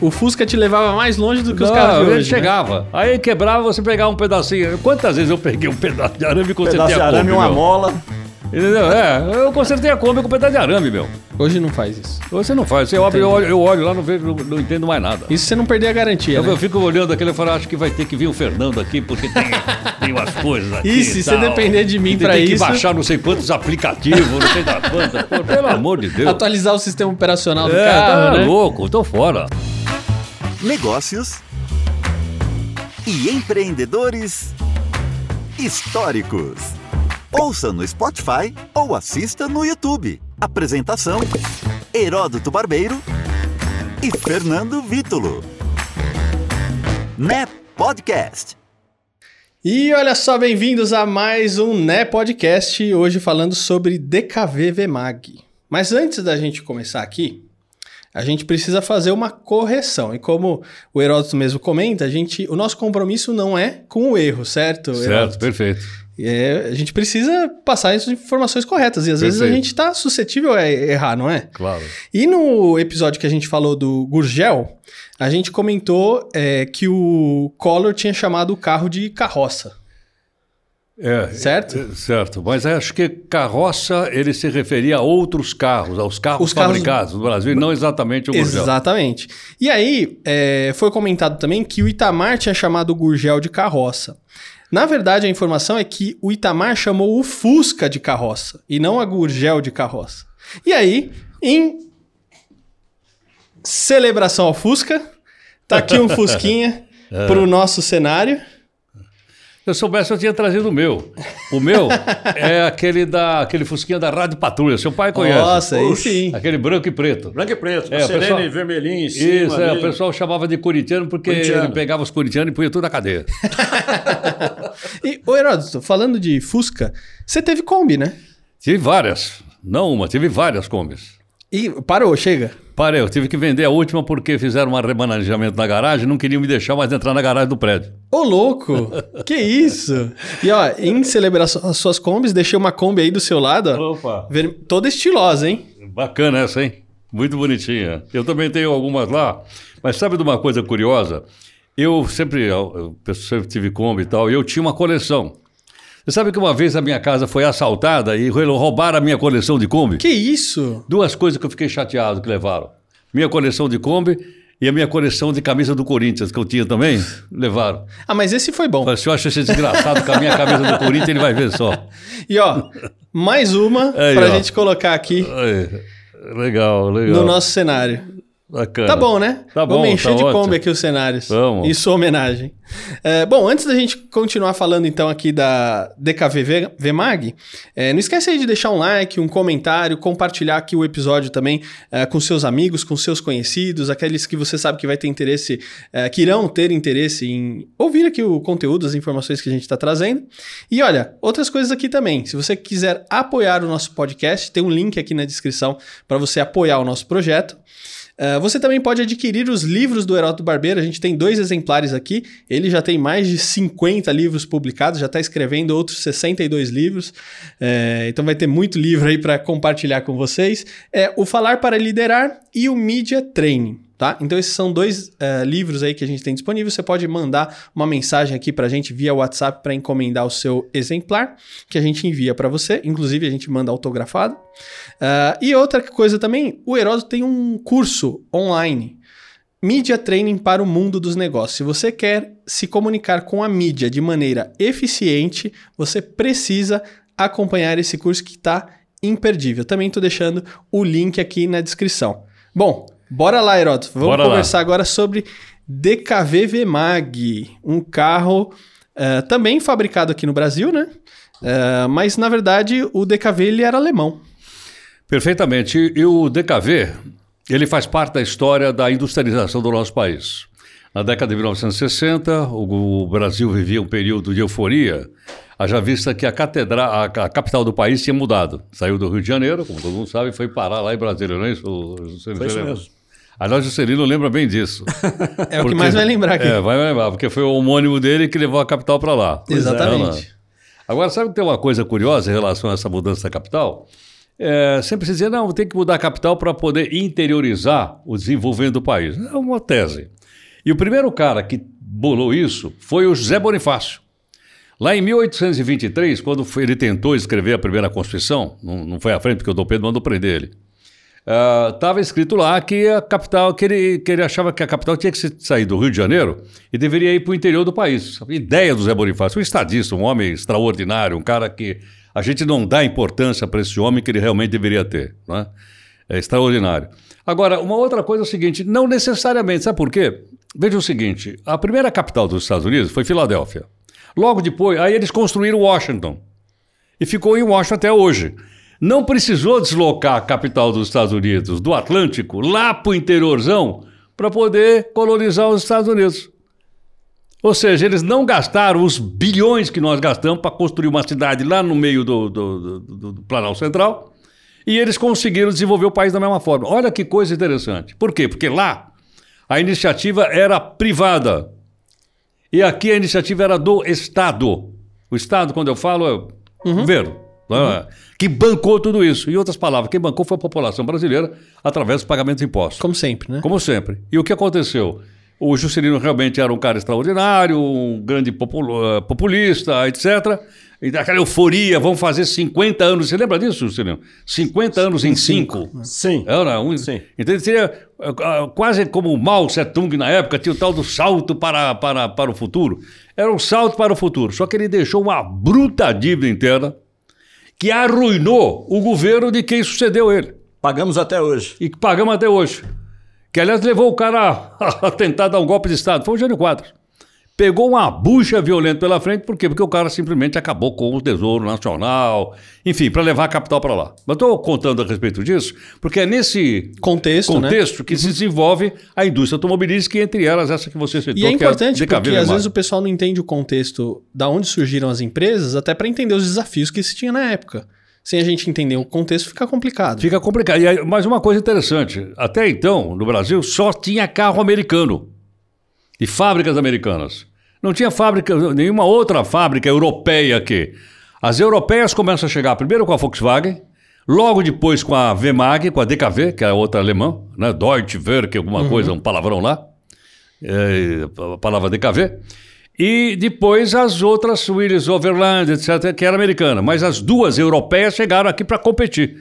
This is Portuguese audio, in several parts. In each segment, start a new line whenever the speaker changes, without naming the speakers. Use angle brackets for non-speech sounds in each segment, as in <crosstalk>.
o Fusca te levava mais longe do que os
Não,
carros de
ele
hoje. né?
chegava. Aí quebrava, você pegava um pedacinho. Quantas vezes eu peguei um pedaço de arame e consertei
Pedaço de arame,
Kombi,
uma
meu?
mola.
Entendeu? É, eu consertei a Kombi com um pedaço de arame, meu.
Hoje não faz isso.
Você não faz. Você olha, eu, olho, eu olho lá, não, vejo, não, não entendo mais nada.
Isso você não perder a garantia,
Eu,
né?
eu fico olhando aquele e falo, acho que vai ter que vir o Fernando aqui, porque tem, <laughs> tem umas coisas aqui.
E se
e
você depender de mim
E
pra
tem
isso-
que baixar não sei quantos aplicativos, não sei das quantas. Pelo amor de Deus.
Atualizar o sistema operacional do
É,
carro,
tá
né?
louco, tô fora.
Negócios e empreendedores históricos. Ouça no Spotify ou assista no YouTube. Apresentação: Heródoto Barbeiro e Fernando Vítulo. Né Podcast.
E olha só, bem-vindos a mais um Né Podcast, hoje falando sobre DKV VMAG. Mas antes da gente começar aqui, a gente precisa fazer uma correção. E como o Heródoto mesmo comenta, a gente, o nosso compromisso não é com o erro, certo?
Certo,
Heródoto?
perfeito.
É, a gente precisa passar as informações corretas. E às vezes a
Perfeito.
gente está suscetível a errar, não é?
Claro.
E no episódio que a gente falou do Gurgel, a gente comentou é, que o Collor tinha chamado o carro de carroça.
É,
Certo?
é, certo, mas acho que carroça ele se referia a outros carros, aos carros
Os carros-
fabricados no Brasil, não exatamente o Gurgel.
Exatamente. E aí, é, foi comentado também que o Itamar tinha chamado o Gurgel de carroça. Na verdade, a informação é que o Itamar chamou o Fusca de carroça e não a Gurgel de carroça. E aí, em celebração ao Fusca, tá aqui um <laughs> Fusquinha
É.
pro nosso cenário.
Se eu soubesse, eu tinha trazido o meu. O meu é <laughs> aquele da aquele fusquinha da Rádio Patrulha. Seu pai conhece.
Nossa, aí sim.
Aquele branco e preto.
Branco e preto,
É,
é, serene
pessoal-
vermelhinho em cima.
Isso, é, o pessoal chamava de corintiano porque
Corintiano.
ele pegava os corintianos e punha tudo na cadeia. <laughs>
E, ô Heródoto, falando de Fusca, você teve Kombi, né?
tive várias. Não uma, tive várias combis.
E parou, chega.
Parei, eu tive que vender a última porque fizeram um remanejamento na garagem e não queriam me deixar mais entrar na garagem do prédio.
Ô, louco! que isso? E ó, em celebração às suas combis, deixei uma Kombi aí do seu lado, ó.
Opa!
ver- Toda estilosa, hein?
Bacana essa, hein? Muito bonitinha. Eu também tenho algumas lá. Mas sabe de uma coisa curiosa? Eu sempre, eu, eu sempre tive Kombi e tal, e eu tinha uma coleção. Você sabe que uma vez a minha casa foi assaltada e roubaram a minha coleção de Kombi?
Que isso?
Duas coisas que eu fiquei chateado que levaram. Minha coleção de Kombi e a minha coleção de camisa do Corinthians, que eu tinha também, levaram.
Ah, mas esse foi bom.
Se eu acho esse desgraçado com a minha camisa do Corinthians, ele vai ver só. <laughs>
E ó, mais uma pra
ó.
gente colocar aqui
Aí, legal, legal.
no nosso cenário.
Bacana.
Tá bom, né?
Tá bom,
Vamos encher
tá
de
ótimo.
Kombi aqui os cenários.
Vamos.
Em sua homenagem. É, bom, antes da gente continuar falando então aqui da DKV VMAG, é, não esquece aí de deixar um like, um comentário, compartilhar aqui o episódio também é, com seus amigos, com seus conhecidos, aqueles que você sabe que vai ter interesse, é, que irão ter interesse em ouvir aqui o conteúdo, as informações que a gente está trazendo. E olha, outras coisas aqui também. Se você quiser apoiar o nosso podcast, tem um link aqui na descrição para você apoiar o nosso projeto. Uh, você também pode adquirir os livros do Heródoto Barbeiro. A gente tem dois exemplares aqui. Ele já tem mais de 50 livros publicados, já está escrevendo outros 62 livros. É, então vai ter muito livro aí para compartilhar com vocês. É o Falar para Liderar e o Media Training. Tá? Então esses são dois uh, livros aí que a gente tem disponível. Você pode mandar uma mensagem aqui para a gente via WhatsApp para encomendar o seu exemplar, que a gente envia para você. Inclusive a gente manda autografado. Uh, e outra coisa também, o Heródoto tem um curso online, Mídia Training para o Mundo dos Negócios. Se você quer se comunicar com a mídia de maneira eficiente, você precisa acompanhar esse curso que está imperdível. Também estou deixando o link aqui na descrição. Bom, bora lá, Heródoto. Vamos
Bora
conversar
lá.
agora sobre DKV VMAG, um carro uh, também fabricado aqui no Brasil, né? Uh, mas na verdade o DKV ele era alemão.
Perfeitamente. E o DKV, ele faz parte da história da industrialização do nosso país. Na década de 1960, o, o Brasil vivia um período de euforia, haja vista que a, catedral, a, a capital do país tinha mudado. Saiu do Rio de Janeiro, como todo mundo sabe, e foi parar lá em Brasília, não é isso? Juscelino?
Foi isso
Você
mesmo.
Aliás, Juscelino lembra bem disso. <laughs>
É o que mais vai lembrar aqui.
É, vai lembrar, porque foi o homônimo dele que levou a capital para lá.
Exatamente.
Agora, sabe que tem uma coisa curiosa em relação a essa mudança da capital? é, sempre se dizia, não, tem que mudar a capital para poder interiorizar o desenvolvimento do país. É uma tese. E o primeiro cara que bolou isso foi o José Bonifácio. Lá em 1823, quando ele tentou escrever a primeira Constituição, não, não foi à frente porque o Dom Pedro mandou prender ele, estava uh, escrito lá que a capital, que ele, que ele achava que a capital tinha que sair do Rio de Janeiro e deveria ir para o interior do país. Ideia do Zé Bonifácio, um estadista, um homem extraordinário, um cara que a gente não dá importância para esse homem que ele realmente deveria ter. Né? É extraordinário. Agora, uma outra coisa é o seguinte: não necessariamente, sabe por quê? Veja o seguinte: a primeira capital dos Estados Unidos foi Filadélfia. Logo depois, aí eles construíram Washington. E ficou em Washington até hoje. Não precisou deslocar a capital dos Estados Unidos, do Atlântico, lá para o interiorzão, para poder colonizar os Estados Unidos. Ou seja, eles não gastaram os bilhões que nós gastamos para construir uma cidade lá no meio do, do, do, do Planalto Central e eles conseguiram desenvolver o país da mesma forma. Olha que coisa interessante. Por quê? Porque lá a iniciativa era privada. E aqui a iniciativa era do Estado. O Estado, quando eu falo, é o uhum. governo. Né? Uhum. Que bancou tudo isso. Em outras palavras, quem bancou foi a população brasileira através dos pagamentos de impostos.
Como sempre, né?
Como sempre. E o que aconteceu? O Juscelino realmente era um cara extraordinário, um grande eh, populista, etc. E daquela euforia, vamos fazer 50 anos. Você lembra disso, Juscelino? 50 anos em 5.
Sim.
Era um, Sim. Então seria eh, eh, quase como o Mao Tse-tung na época, tinha o tal do salto para, para, para o futuro. Era um salto para o futuro. Só que ele deixou uma bruta dívida interna que arruinou o governo de quem sucedeu ele.
Pagamos até hoje.
E pagamos até hoje que aliás levou o cara <laughs> a, tentar dar um golpe de Estado, foi o Jânio Quadros. Pegou uma bucha violenta pela frente, por quê? Porque o cara simplesmente acabou com o Tesouro Nacional, enfim, para levar a capital para lá. Mas estou contando a respeito disso, porque é nesse
contexto,
né? contexto né? que se desenvolve a indústria automobilística, entre elas essa que você citou.
E é importante
é
porque às vezes o pessoal não entende o contexto da onde surgiram as empresas, até para entender os desafios que se tinha na época sem a gente entender o contexto, fica complicado.
Fica complicado. E aí, mais uma coisa interessante: até então, no Brasil, só tinha carro americano e fábricas americanas. Não tinha fábrica, nenhuma outra fábrica europeia aqui. As europeias começam a chegar primeiro com a Volkswagen, logo depois com a VMAG, com a DKV, que é outra alemã, né? Deutsche Werk, alguma uhum. coisa, um palavrão lá. É, a palavra DKV. E depois as outras, Willis Overland, etc., que era americana. Mas as duas europeias chegaram aqui para competir.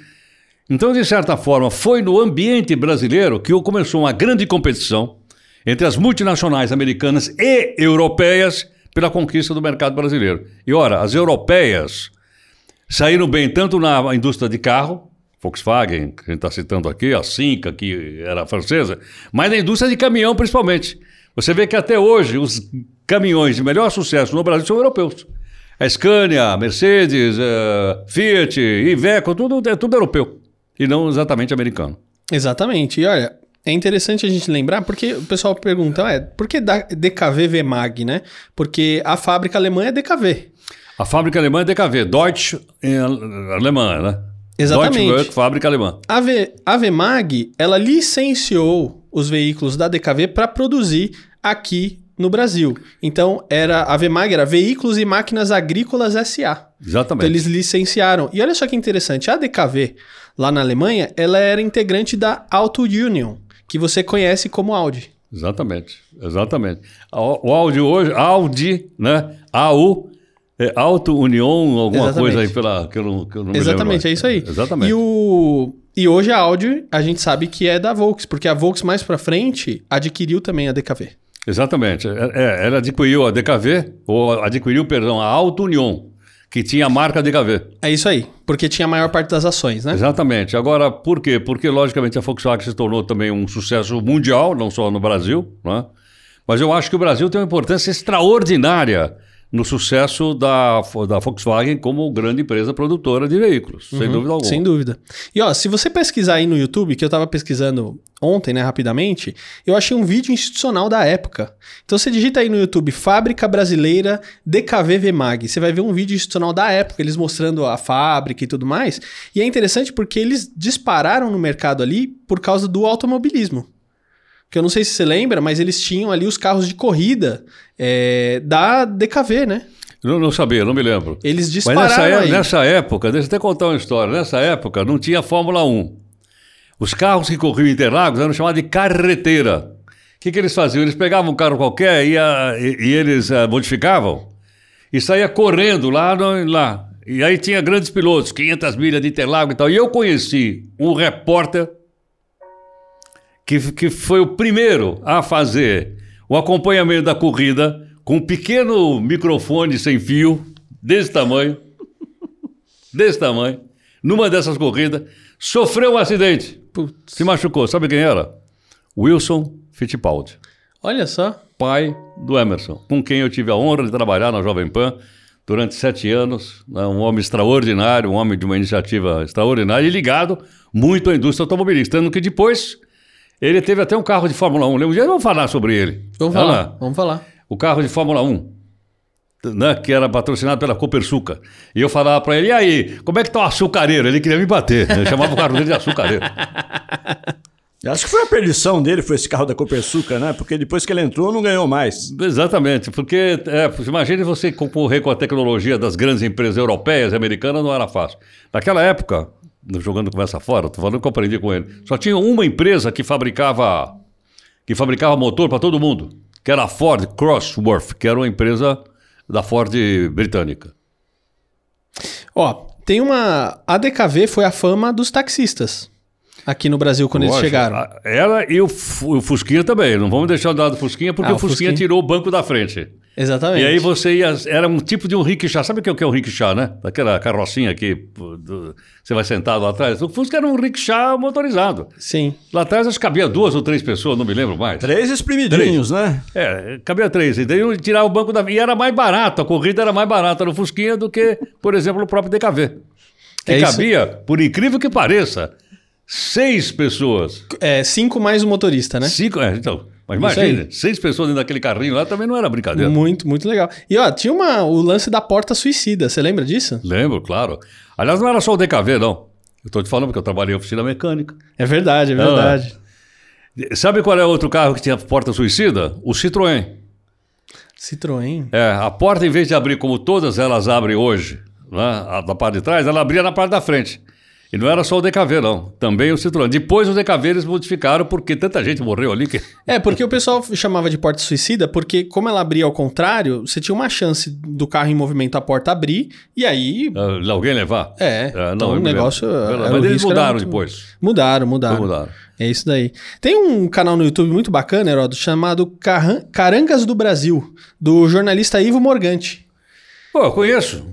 Então, de certa forma, foi no ambiente brasileiro que começou uma grande competição entre as multinacionais americanas e europeias pela conquista do mercado brasileiro. E ora, as europeias saíram bem tanto na indústria de carro, Volkswagen, que a gente está citando aqui, a Cinca, que era francesa, mas na indústria de caminhão principalmente. Você vê que até hoje os caminhões de melhor sucesso no Brasil são europeus. A Scania, a Mercedes, a Fiat, Iveco, tudo, é tudo europeu. E não exatamente americano.
Exatamente. E olha, é interessante a gente lembrar, porque o pessoal pergunta, é, por que DKV VMAG, né? Porque a fábrica alemã é DKV.
A fábrica alemã é DKV, Deutsch em alemã, né?
Exatamente.
Deutsche fábrica alemã.
A, v, a VMAG, ela licenciou os veículos da DKV para produzir aqui no Brasil. Então, era a VMAG era Veículos e Máquinas Agrícolas SA.
Exatamente.
Então, eles licenciaram. E olha só que interessante, a DKV, lá na Alemanha, ela era integrante da Auto Union, que você conhece como Audi.
Exatamente, exatamente. O Audi hoje, Audi, né? AU, é Auto Union, alguma Exatamente. coisa aí pela, que eu não, que eu não
Exatamente, é isso aí.
Exatamente.
E, o, e hoje a Audi, a gente sabe que é da Volks, porque a Volks mais para frente adquiriu também a DKV.
Exatamente. É, é, ela adquiriu a DKV, ou adquiriu, perdão, a Auto Union, que tinha a marca DKV.
É isso aí, porque tinha a maior parte das ações, né?
Exatamente. Agora, por quê? Porque, logicamente, a Volkswagen se tornou também um sucesso mundial, não só no Brasil, né? Mas eu acho que o Brasil tem uma importância extraordinária no sucesso da, da Volkswagen como grande empresa produtora de veículos, uhum, sem dúvida alguma.
Sem dúvida. E ó, se você pesquisar aí no YouTube, que eu estava pesquisando ontem, né, rapidamente, eu achei um vídeo institucional da época. Então você digita aí no YouTube Fábrica Brasileira DKV VMAG, você vai ver um vídeo institucional da época, eles mostrando a fábrica e tudo mais. E é interessante porque eles dispararam no mercado ali por causa do automobilismo que eu não sei se você lembra, mas eles tinham ali os carros de corrida é, da DKV, né?
Não, não sabia, não me lembro.
Eles
Mas
dispararam
nessa, é-
aí.
nessa época, deixa eu até contar uma história. Nessa época não tinha Fórmula 1. Os carros que corriam em Interlagos eram chamados de carreteira. O que, que eles faziam? Eles pegavam um carro qualquer e, a- e- e eles ah, modificavam e saía correndo lá, no- lá. E aí tinha grandes pilotos, 500 milhas de Interlagos e tal. E eu conheci um repórter que, que foi o primeiro a fazer o acompanhamento da corrida com um pequeno microfone sem fio, desse tamanho, <laughs> desse tamanho, numa dessas corridas, sofreu um acidente,
Putz.
se machucou. Sabe quem era? Wilson Fittipaldi,
Olha só.
pai do Emerson, com quem eu tive a honra de trabalhar na Jovem Pan durante sete anos. né, Um homem extraordinário, um homem de uma iniciativa extraordinária e ligado muito à indústria automobilística. Tanto que depois ele teve até um carro de Fórmula 1. Um dia vamos falar sobre ele.
Vamos
Olha
falar.
lá
Vamos falar.
o carro de Fórmula 1, né, que era patrocinado pela Copersuca. E eu falava para ele, e aí, como é que tá o açucareiro? Ele queria me bater. Eu chamava o carro dele de açucareiro.
Acho que foi a perdição dele, foi esse carro da Copersuca, né? Porque depois que ele entrou, não ganhou mais.
Exatamente, porque é, imagine você concorrer com a tecnologia das grandes empresas europeias e americanas, não era fácil. Naquela época, jogando conversa fora, tô falando que eu aprendi com ele, só tinha uma empresa que fabricava que fabricava motor para todo mundo, que era a Ford Crossworth, que era uma empresa da Ford britânica.
Ó, tem uma. A DKV foi a fama dos taxistas aqui no Brasil quando eles
Lógico,
chegaram.
a- Ela e o, o Fusquinha também. Não vamos deixar de lado do Fusquinha, porque
Ah,
o
o
Fusquinha,
Fusquinha.
tirou o banco da frente.
Exatamente.
E aí você ia. Era um tipo de um rickshaw. Sabe o que é é um rickshaw, né? Daquela carrocinha que do- você vai sentado lá atrás. O Fusca era um rickshaw motorizado.
Sim.
Lá atrás acho que cabia duas ou três pessoas, não me lembro mais.
Três espremidinhos, né?
É, cabia três. E daí eu tirava o banco da. E era mais barato, a corrida era mais barata no Fusquinha do que, por exemplo, o próprio DKV. Que
É isso.
cabia, por incrível que pareça, seis pessoas.
É, cinco mais o motorista, né?
Cinco, é, então. Mas
Isso
imagina, seis pessoas dentro daquele carrinho lá também não era brincadeira.
Muito, muito legal. E ó, tinha uma, o lance da porta suicida. Você lembra disso?
Lembro, claro. Aliás, não era só o DKV, não. Eu estou te falando porque eu trabalhei em oficina mecânica.
É verdade, é
Ah.
verdade.
Sabe qual é outro carro que tinha porta suicida? O Citroën.
Citroën.
É, a porta, em vez de abrir como todas elas abrem hoje, né, a da parte de trás, ela abria na parte da frente. E não era só o DKV, não. Também o Citroën. Depois o DKV eles modificaram porque tanta gente morreu ali que. <laughs>
É, porque o pessoal chamava de porta suicida, porque como ela abria ao contrário, você tinha uma chance do carro em movimento a porta abrir, e aí.
ah, alguém levar.
É,
Ah,
então
eu
o negócio. era-
Mas eles
era
mudaram depois.
Mudaram, mudaram.
Mudaram.
É isso daí. Tem um canal no YouTube muito bacana, Heródoto, chamado Carangas do Brasil, do jornalista Ivo Morgante.
Pô, eu conheço.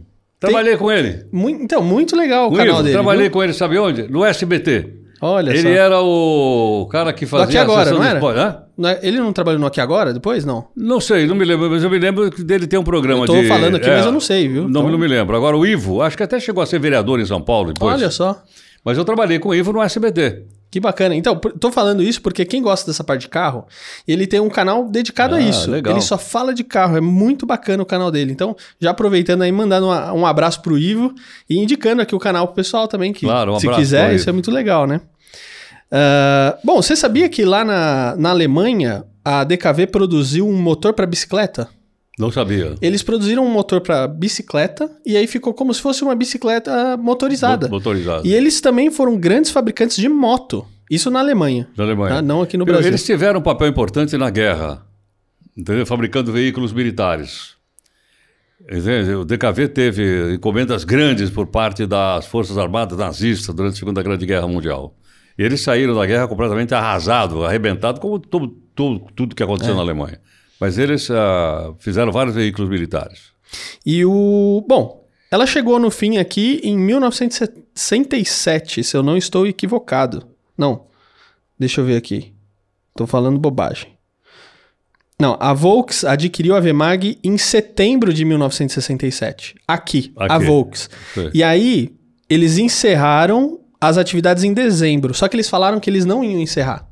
Trabalhei com ele.
Então, muito legal o
O
canal
Ivo,
dele.
trabalhei
viu?
com ele, sabe onde? No SBT.
Olha
ele
só.
era o cara que fazia
Aqui Agora,
sessão
não era?
esporte. Hã?
Não é- Ele não trabalhou no Aqui Agora depois? Não.
Não sei, não me lembro, mas eu me lembro dele ter um programa de...
falando aqui, mas eu não sei, viu?
Não,
Então-
não me lembro. Agora, o Ivo, acho que até chegou a ser vereador em São Paulo depois.
Olha só.
Mas eu trabalhei com o Ivo no SBT.
Que bacana. Então, tô falando isso porque quem gosta dessa parte de carro, ele tem um canal dedicado a
Ah,
isso.
legal.
Ele só fala de carro. É muito bacana o canal dele. Então, já aproveitando aí, mandando uma- um abraço pro Ivo e indicando aqui o canal pro pessoal também, que
Claro, um
se quiser, isso é muito legal, né? Ah, bom, você sabia que lá na, na Alemanha a DKV produziu um motor para bicicleta?
Não sabia.
Eles produziram um motor para bicicleta e aí ficou como se fosse uma bicicleta motorizada.
Mo- Motorizado.
E eles também foram grandes fabricantes de moto. Isso na Alemanha.
Da Alemanha.
tá? Não aqui no Brasil.
Eles tiveram um papel importante na guerra, entendeu? fabricando veículos militares. O DKV teve encomendas grandes por parte das Forças Armadas nazistas durante a Segunda Grande Guerra Mundial. E eles saíram da guerra completamente arrasados, arrebentados, como todo, todo- tudo que
É.
aconteceu na Alemanha. Mas eles ah, fizeram vários veículos militares.
E o. Bom, ela chegou no fim aqui em 1967, se eu não estou equivocado. Não. Deixa eu ver aqui. Tô falando bobagem. Não, a Volks adquiriu a Vemag em setembro de 1967. Aqui, a
Aqui.
Volks.
Sei.
E aí, eles encerraram as atividades em dezembro. Só que eles falaram que eles não iam encerrar.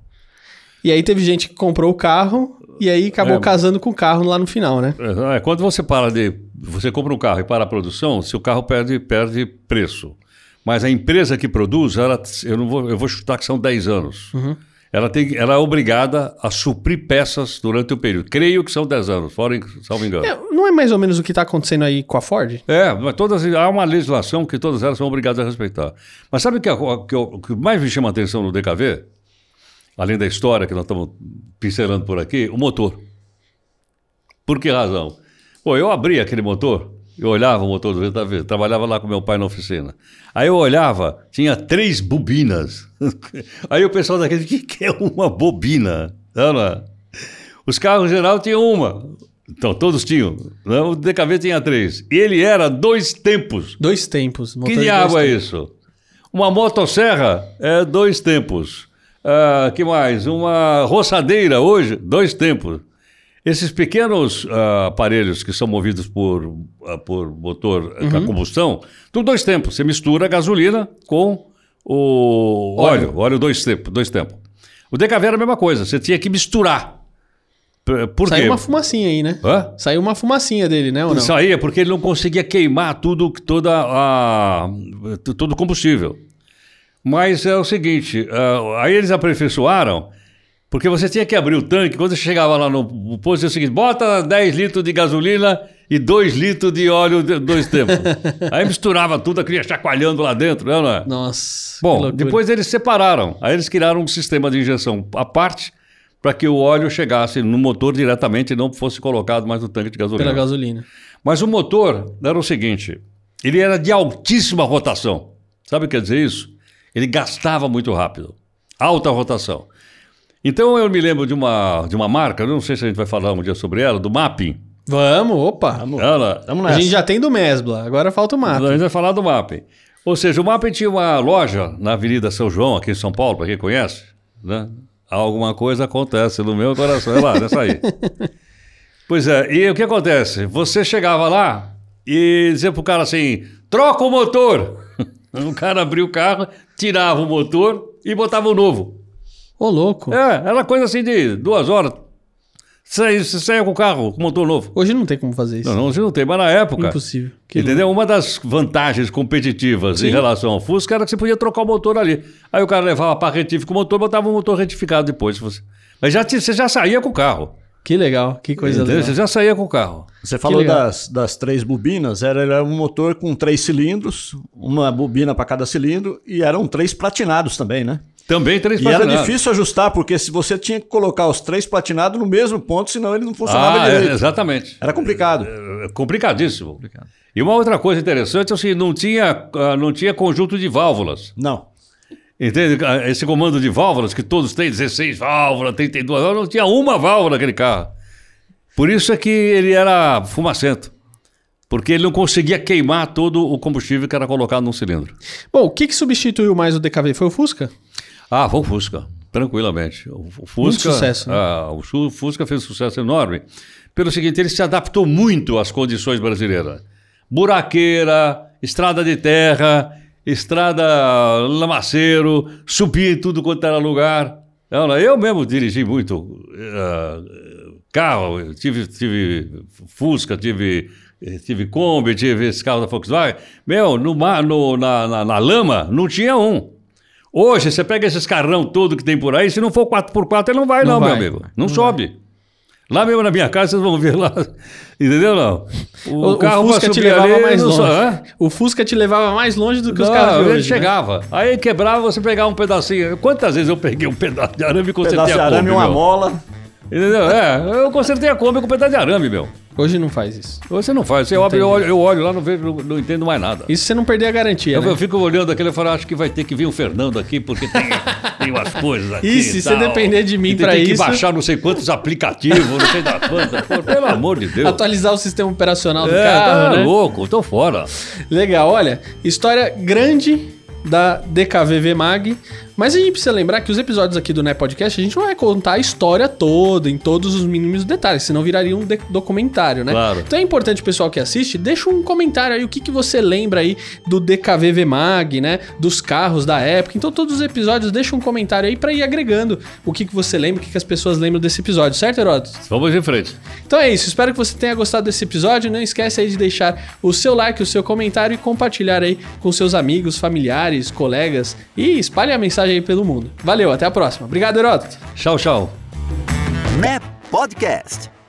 E aí teve gente que comprou o carro e aí acabou
É.
casando com o carro lá no final, né?
É, quando você para de. Você compra um carro e para a produção, seu carro perde, perde preço. Mas a empresa que produz, ela, eu, não vou, eu vou chutar que são 10 anos. ela, tem, ela é obrigada a suprir peças durante o período. Creio que são 10 anos, fora, salvo engano.
É, não é mais ou menos o que está acontecendo aí com a Ford?
É, mas todas, há uma legislação que todas elas são obrigadas a respeitar. Mas sabe o que, é- que, que mais me chama a atenção no DKV? Além da história que nós estamos pincelando por aqui, o motor. Por que razão? Pô, eu abri aquele motor, eu olhava o motor do DKV, trabalhava lá com meu pai na oficina. Aí eu olhava, tinha três bobinas. <laughs> Aí o pessoal daquele, o que, que é uma bobina? Não, não. é? Os carros em geral tinham uma. Então, todos tinham. né? O DKV tinha três. E ele era dois tempos.
Dois tempos. motor
Que diabo é
tempos.
isso? Uma motosserra é dois tempos. Ah, que mais? Uma roçadeira hoje, dois tempos. Esses pequenos ah, aparelhos que são movidos por, ah, por motor
Uhum.
a combustão, tudo dois tempos. Você mistura a gasolina com o
Óleo.
óleo, óleo dois tempos, dois tempos. O DKV era a mesma coisa, você tinha que misturar. Por
Saiu
quê?
uma fumacinha aí, né?
Hã?
Saiu uma fumacinha dele, né? Ou não?
Saía porque ele não conseguia queimar tudo, toda a, todo o combustível. Mas é o seguinte, ah, aí eles aperfeiçoaram, porque você tinha que abrir o tanque, quando você chegava lá no posto, é o seguinte, bota 10 litros de gasolina e 2 litros de óleo de dois tempos. <laughs> aí misturava tudo, aquele chacoalhando lá dentro, né, não é?
Nossa.
Bom, depois eles separaram. Aí eles criaram um sistema de injeção à parte para que o óleo chegasse no motor diretamente e não fosse colocado mais no tanque de gasolina.
Pela gasolina.
Mas o motor era o seguinte: ele era de altíssima rotação. Sabe o que quer dizer isso? Ele gastava muito rápido. Alta rotação. Então eu me lembro de uma, de uma marca, não sei se a gente vai falar um dia sobre ela, do Mapping.
Vamos, opa.
Vamos,
Ela,
vamos
A
nessa.
gente já tem do Mesbla, agora falta o
a
mato.
gente vai falar do Mapping. Ou seja, o Mapping tinha uma loja na Avenida São João, aqui em São Paulo, para quem conhece. Né? Alguma coisa acontece no meu coração. É lá, nessa aí. <laughs> Pois é, e o que acontece? Você chegava lá e dizia pro cara assim: troca o motor. <laughs> O cara abria o carro, tirava o motor e botava o novo.
Ô, louco.
É, era coisa assim de duas horas. Você você saia com o carro, com motor novo.
Hoje não tem como fazer isso.
Não, não, você não tem, mas na época.
Impossível. Que
Entendeu? Uma das vantagens competitivas em relação ao Fusca era que você podia trocar o motor ali. Aí o cara levava para retífico o motor, botava o motor retificado depois. Mas já, você já saía com o carro.
Que legal, que coisa
entendeu?
legal.
Você já saía com o carro.
Você falou das, das três bobinas, era, era um motor com três cilindros, uma bobina para cada cilindro, e eram três platinados também, né?
Também três
E era
platinados.
difícil ajustar, porque se você tinha que colocar os três platinados no mesmo ponto, senão ele não funcionava
Ah, é,
direito.
exatamente.
Era complicado.
É complicadíssimo. E uma outra coisa interessante é assim, não tinha, ah, não tinha conjunto de válvulas.
Não.
Entende? Ah, Esse comando de válvulas, que todos têm 16 válvulas, 32 válvulas, não tinha uma válvula naquele carro. Por isso é que ele era fumacento. Porque ele não conseguia queimar todo o combustível que era colocado num cilindro.
Bom, o que, que substituiu mais o DKV? Foi o Fusca?
Ah, foi o Fusca, tranquilamente. O Fusca,
sucesso, né?
ah, o Fusca fez um sucesso enorme. Pelo seguinte, ele se adaptou muito às condições brasileiras. Buraqueira, estrada de terra, estrada lamaceiro, subir em tudo quanto era lugar. Não, não, Eu mesmo dirigi muito ah, carro, eu tive, tive Fusca, tive, tive Kombi, tive esse carro da Volkswagen. Meu, no, mar- no- na, na- na lama não tinha um. Hoje, você pega esses carrão todo que tem por aí, se não for 4x4, ele não vai,
Não
não,
vai.
meu amigo. Não, sobe. Lá mesmo na minha casa, vocês vão ver lá. <laughs> Entendeu, não?
O, o
pra
Fusca te levava
ali,
mais longe.
hã?
O Fusca te levava mais longe do que os
Não,
caras de
ele
hoje. né?
chegava. Aí quebrava, você pegava um pedacinho. Quantas vezes eu peguei um pedaço de arame e consertei
Pedaço de
a
arame
Kombi,
e uma
meu?
mola.
Entendeu? É, eu consertei a Kombi com um pedaço de arame, meu.
Hoje não faz isso.
Você não faz. Você olha, eu, olho, eu olho lá, não, vejo, não, entendo mais nada.
Isso você não perder a garantia,
Eu,
né?
eu fico olhando aquele e falo, acho que vai ter que vir o Fernando aqui, porque tem, tem umas coisas aqui.
E se você depender de mim
E tem
pra
que
isso-
baixar não sei quantos aplicativos, não sei da quanta. Pô, pelo amor de Deus.
Atualizar o sistema operacional do
é,
carro,
tá
né?
louco, tô fora.
Legal, olha, história grande da DKVV Mag. Mas a gente precisa lembrar que os episódios aqui do Né Podcast, a gente não vai contar a história toda, em todos os mínimos detalhes, senão viraria um documentário, né?
Claro.
Então é importante o pessoal que assiste, deixa um comentário aí, o que, que você lembra aí do DKVV Mag, né? Dos carros da época. Então todos os episódios, deixa um comentário aí pra ir agregando o que, que você lembra, o que, que as pessoas lembram desse episódio, certo, Heródoto?
Vamos em frente.
Então é isso, espero que você tenha gostado desse episódio. Não esquece aí de deixar o seu like, o seu comentário e compartilhar aí com seus amigos, familiares, colegas. E espalhe a mensagem viagem aí pelo mundo. Valeu, até a próxima. Obrigado, Heródoto.
Tchau, tchau.
NEP Podcast.